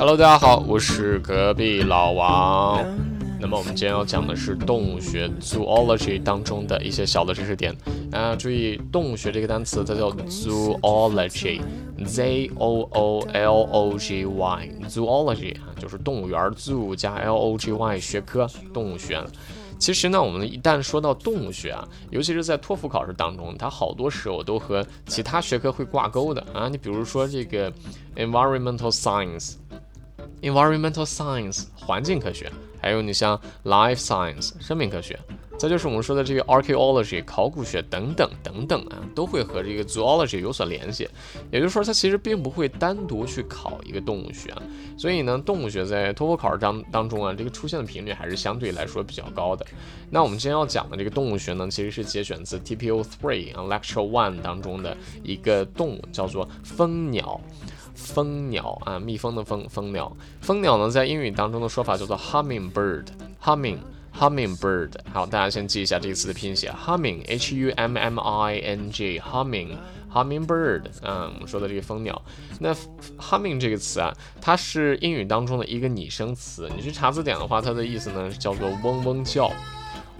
Hello，大家好，我是隔壁老王。那么我们今天要讲的是动物学 （zoology） 当中的一些小的知识点啊。注意，动物学这个单词它叫 zoology，z o o l o g y，zoology 啊，就是动物园 zoo 加 l o g y 学科动物学。其实呢，我们一旦说到动物学啊，尤其是在托福考试当中，它好多时候都和其他学科会挂钩的啊。你比如说这个 environmental science Environmental science 环境科学。还有你像 life science 生命科学，再就是我们说的这个 archaeology 考古学等等等等啊，都会和这个 zoology 有所联系。也就是说，它其实并不会单独去考一个动物学啊。所以呢，动物学在托福考试当当中啊，这个出现的频率还是相对来说比较高的。那我们今天要讲的这个动物学呢，其实是节选自 TPO three 啊 lecture one 当中的一个动物，叫做蜂鸟。蜂鸟啊，蜜蜂的蜂，蜂鸟。蜂鸟呢，在英语当中的说法叫做 hummingbird，humming，hummingbird。好，大家先记一下这个词的拼写，humming，h u m m i n g，humming，hummingbird。嗯，我们说的这个蜂鸟。那 humming 这个词啊，它是英语当中的一个拟声词。你去查字典的话，它的意思呢叫做嗡嗡叫，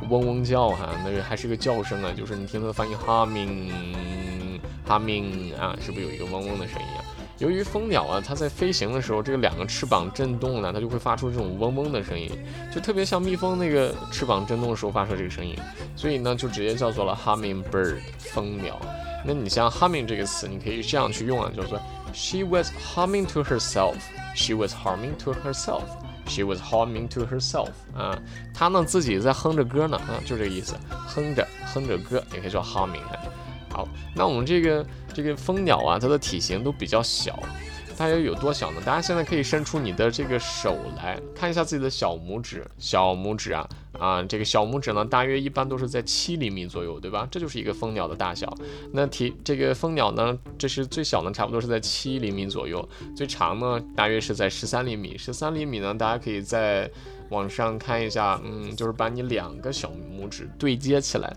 嗡嗡叫哈，那个还是个叫声啊，就是你听它的发音 humming，humming 啊，是不是有一个嗡嗡的声音啊？由于蜂鸟啊，它在飞行的时候，这个两个翅膀震动呢，它就会发出这种嗡嗡的声音，就特别像蜜蜂那个翅膀震动的时候发出这个声音，所以呢，就直接叫做了 hummingbird 蜂鸟。那你像 humming 这个词，你可以这样去用啊，叫做 she was humming to herself，she was humming to herself，she was humming to herself. 啊，她呢自己在哼着歌呢啊，就这个意思，哼着哼着歌也可以叫 humming 啊。好，那我们这个这个蜂鸟啊，它的体型都比较小，大约有多小呢？大家现在可以伸出你的这个手来看一下自己的小拇指，小拇指啊啊，这个小拇指呢，大约一般都是在七厘米左右，对吧？这就是一个蜂鸟的大小。那体这个蜂鸟呢，这是最小呢，差不多是在七厘米左右，最长呢，大约是在十三厘米。十三厘米呢，大家可以在网上看一下，嗯，就是把你两个小拇指对接起来。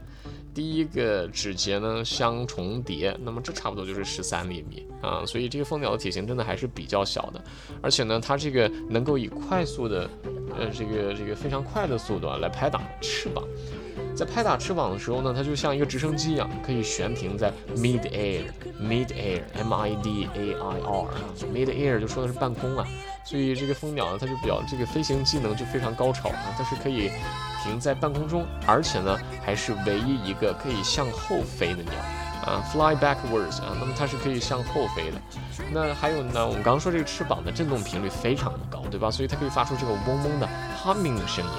第一个指节呢相重叠，那么这差不多就是十三厘米啊，所以这个蜂鸟的体型真的还是比较小的，而且呢，它这个能够以快速的，呃，这个这个非常快的速度啊来拍打翅膀。在拍打翅膀的时候呢，它就像一个直升机一样，可以悬停在 mid air，mid air，m i d a i r，mid air 就说的是半空啊，所以这个蜂鸟呢，它就表这个飞行技能就非常高超啊，它是可以停在半空中，而且呢，还是唯一一个可以向后飞的鸟。啊，fly backwards 啊，那么它是可以向后飞的。那还有呢，我们刚刚说这个翅膀的振动频率非常的高，对吧？所以它可以发出这个嗡嗡的 humming 的声音。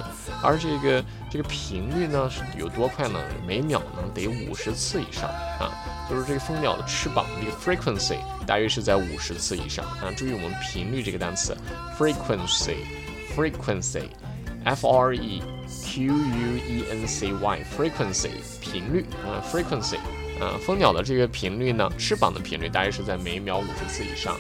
而这个这个频率呢是有多快呢？每秒呢得五十次以上啊，就是这个蜂鸟的翅膀这个 frequency 大约是在五十次以上啊。注意我们频率这个单词，frequency，frequency，f r e q u e n c y，frequency 频率啊，frequency。呃，蜂鸟的这个频率呢，翅膀的频率大约是在每秒五十次以上。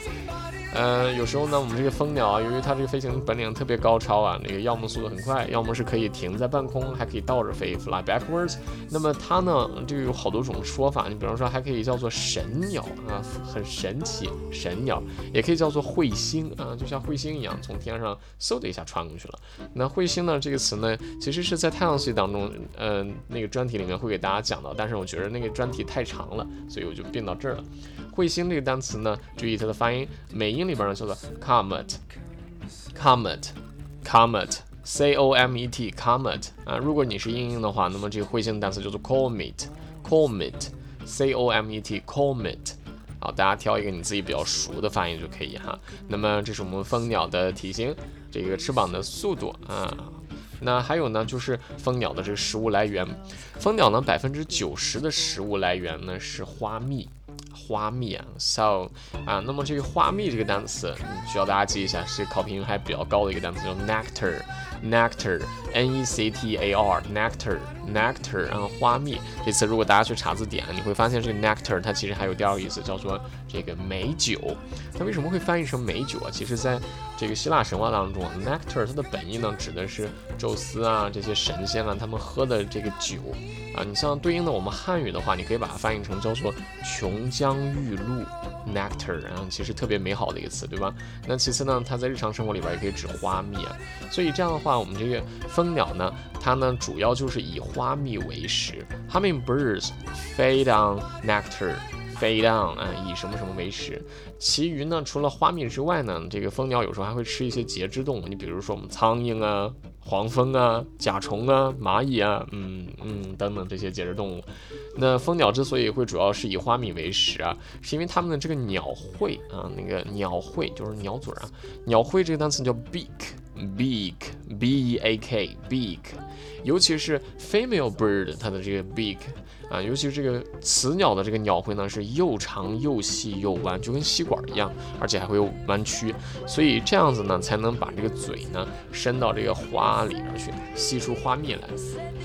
呃，有时候呢，我们这个蜂鸟啊，由于它这个飞行本领特别高超啊，那个要么速度很快，要么是可以停在半空，还可以倒着飞，fly backwards。那么它呢，就有好多种说法。你比方说，还可以叫做神鸟啊，很神奇，神鸟也可以叫做彗星啊，就像彗星一样，从天上嗖的一下穿过去了。那彗星呢，这个词呢，其实是在太阳系当中，呃，那个专题里面会给大家讲到，但是我觉得那个专题太长了，所以我就并到这儿了。彗星这个单词呢，注意它的发音，美音里边呢叫做 comet，comet，comet，c o m e t，comet 啊。如果你是英音的话，那么这个彗星单词叫做 comet，comet，c o m e t，comet。好，大家挑一个你自己比较熟的发音就可以哈。那么这是我们蜂鸟的体型，这个翅膀的速度啊。那还有呢，就是蜂鸟的这个食物来源，蜂鸟呢百分之九十的食物来源呢是花蜜。花蜜啊，so 啊，那么这个花蜜这个单词需要大家记一下，是考评还比较高的一个单词，叫 nectar，nectar，n e c t a r，nectar。R, nectar，然后花蜜这次，如果大家去查字典，你会发现这个 nectar 它其实还有第二个意思，叫做这个美酒。它为什么会翻译成美酒啊？其实在这个希腊神话当中啊，nectar 它的本意呢，指的是宙斯啊这些神仙啊他们喝的这个酒啊。你像对应的我们汉语的话，你可以把它翻译成叫做琼浆玉露。nectar，然后其实特别美好的一个词，对吧？那其次呢，它在日常生活里边也可以指花蜜啊。所以这样的话，我们这个蜂鸟呢，它呢主要就是以花蜜为食。Hummingbirds feed on nectar. feed on 啊，以什么什么为食。其余呢，除了花蜜之外呢，这个蜂鸟有时候还会吃一些节肢动物。你比如说我们苍蝇啊、黄蜂啊、甲虫啊、蚂蚁啊，嗯嗯等等这些节肢动物。那蜂鸟之所以会主要是以花蜜为食啊，是因为它们的这个鸟喙啊，那个鸟喙就是鸟嘴啊。鸟喙这个单词叫 beak Beak, b e a k, beak，。尤其是 female bird，它的这个 beak。啊，尤其是这个雌鸟的这个鸟喙呢，是又长又细又弯，就跟吸管一样，而且还会有弯曲，所以这样子呢，才能把这个嘴呢伸到这个花里边去，吸出花蜜来。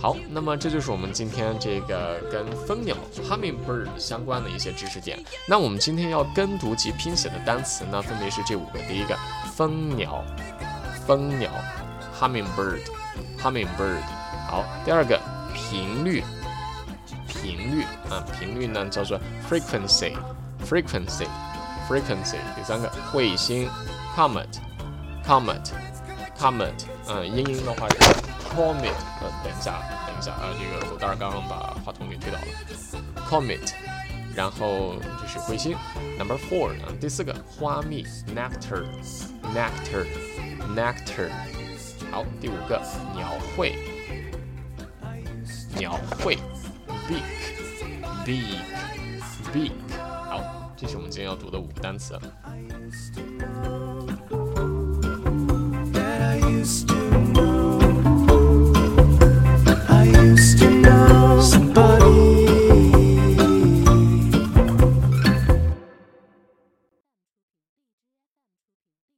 好，那么这就是我们今天这个跟蜂鸟 （hummingbird） 相关的一些知识点。那我们今天要跟读及拼写的单词呢，分别是这五个：第一个，蜂鸟，蜂鸟，hummingbird，hummingbird。好，第二个，频率。频率啊，频率呢叫做 frequency，frequency，frequency。第三个彗星，comet，comet，comet。嗯，英音的话是 comet。呃，等一下，等一下啊，这个狗蛋儿刚刚把话筒给推倒了。comet，然后这是彗星。Number four 呢，第四个花蜜，Nectar，Nectar。nectar。好，第五个鸟喙，鸟喙，beak，beak，beak。好，这是我们今天要读的五个单词。